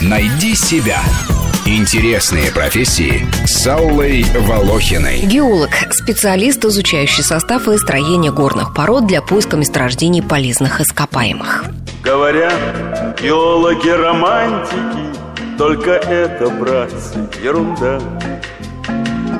Найди себя. Интересные профессии с Аллой Волохиной. Геолог – специалист, изучающий состав и строение горных пород для поиска месторождений полезных ископаемых. Говорят, геологи романтики, только это, братцы, ерунда.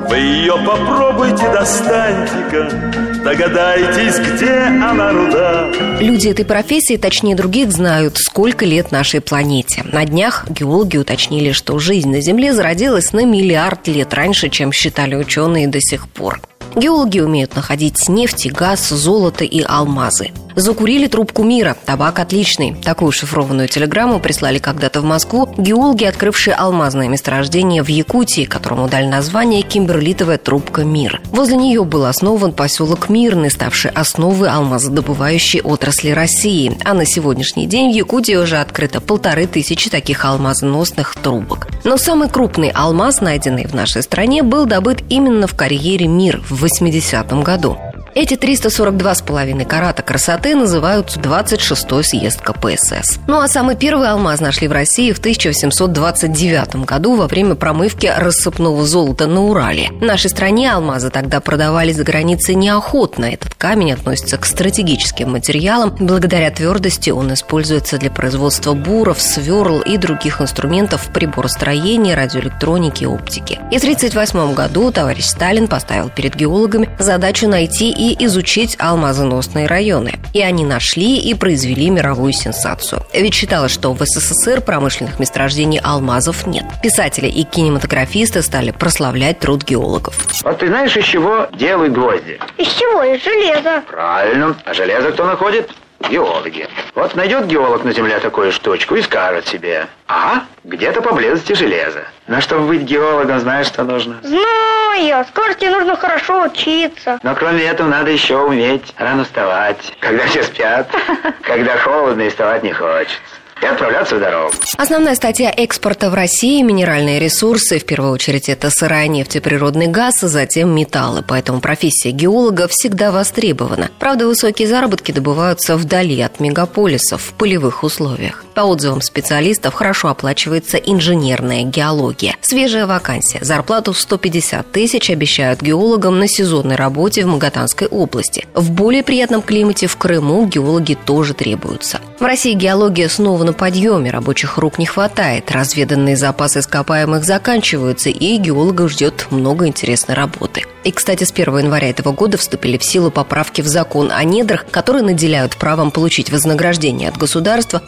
Вы ее попробуйте, достаньте-ка, догадайтесь, где она руда. Люди этой профессии, точнее других, знают, сколько лет нашей планете. На днях геологи уточнили, что жизнь на Земле зародилась на миллиард лет раньше, чем считали ученые до сих пор. Геологи умеют находить нефть, газ, золото и алмазы. Закурили трубку мира. Табак отличный. Такую шифрованную телеграмму прислали когда-то в Москву геологи, открывшие алмазное месторождение в Якутии, которому дали название «Кимберлитовая трубка мир». Возле нее был основан поселок Мирный, ставший основой алмазодобывающей отрасли России. А на сегодняшний день в Якутии уже открыто полторы тысячи таких алмазоносных трубок. Но самый крупный алмаз, найденный в нашей стране, был добыт именно в карьере «Мир» в 80-м году. Эти 342,5 карата красоты называют 26-й съезд КПСС. Ну а самый первый алмаз нашли в России в 1829 году во время промывки рассыпного золота на Урале. В нашей стране алмазы тогда продавали за границей неохотно. Этот камень относится к стратегическим материалам. Благодаря твердости он используется для производства буров, сверл и других инструментов в приборостроении, радиоэлектроники и оптики. И в 1938 году товарищ Сталин поставил перед геологами задачу найти и изучить алмазоносные районы. И они нашли и произвели мировую сенсацию. Ведь считалось, что в СССР промышленных месторождений алмазов нет. Писатели и кинематографисты стали прославлять труд геологов. Вот ты знаешь, из чего делают гвозди? Из чего? Из железа. Правильно. А железо кто находит? Геологи. Вот найдет геолог на земле такую штучку и скажет себе, ага, где-то поблизости железо. Но чтобы быть геологом, знаешь, что нужно? Знаю. Скажете, нужно хорошо учиться. Но кроме этого надо еще уметь рано вставать, когда все спят, когда холодно и вставать не хочется и отправляться в дорогу. Основная статья экспорта в России – минеральные ресурсы. В первую очередь это сырая нефть и природный газ, а затем металлы. Поэтому профессия геолога всегда востребована. Правда, высокие заработки добываются вдали от мегаполисов, в полевых условиях. По отзывам специалистов, хорошо оплачивается инженерная геология. Свежая вакансия. Зарплату в 150 тысяч обещают геологам на сезонной работе в Магатанской области. В более приятном климате в Крыму геологи тоже требуются. В России геология снова на подъеме, рабочих рук не хватает, разведанные запасы ископаемых заканчиваются, и геологов ждет много интересной работы. И, кстати, с 1 января этого года вступили в силу поправки в закон о недрах, которые наделяют правом получить вознаграждение от государства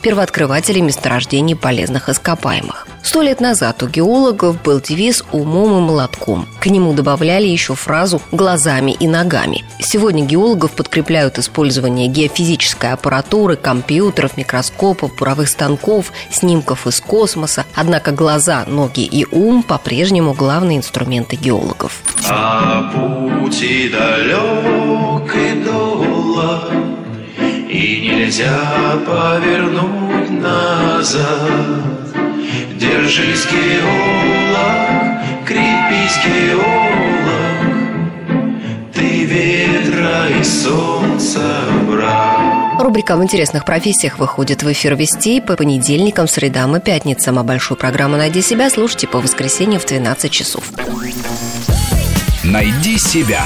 первооткрывателей месторождений полезных ископаемых. Сто лет назад у геологов был девиз «умом и молотком». К нему добавляли еще фразу «глазами и ногами». Сегодня геологов подкрепляют использование геофизической аппаратуры, компьютеров, микроскопов, буровых станков, снимков из космоса. Однако глаза, ноги и ум по-прежнему главные инструменты геологов. А пути далек и долг, И нельзя повернуть назад. Держись, геолог, крепись, геолог, Ты ветра и солнца брат. Рубрика «В интересных профессиях» выходит в эфир Вестей по понедельникам, средам и пятницам. А большую программу «Найди себя» слушайте по воскресеньям в 12 часов. Найди себя.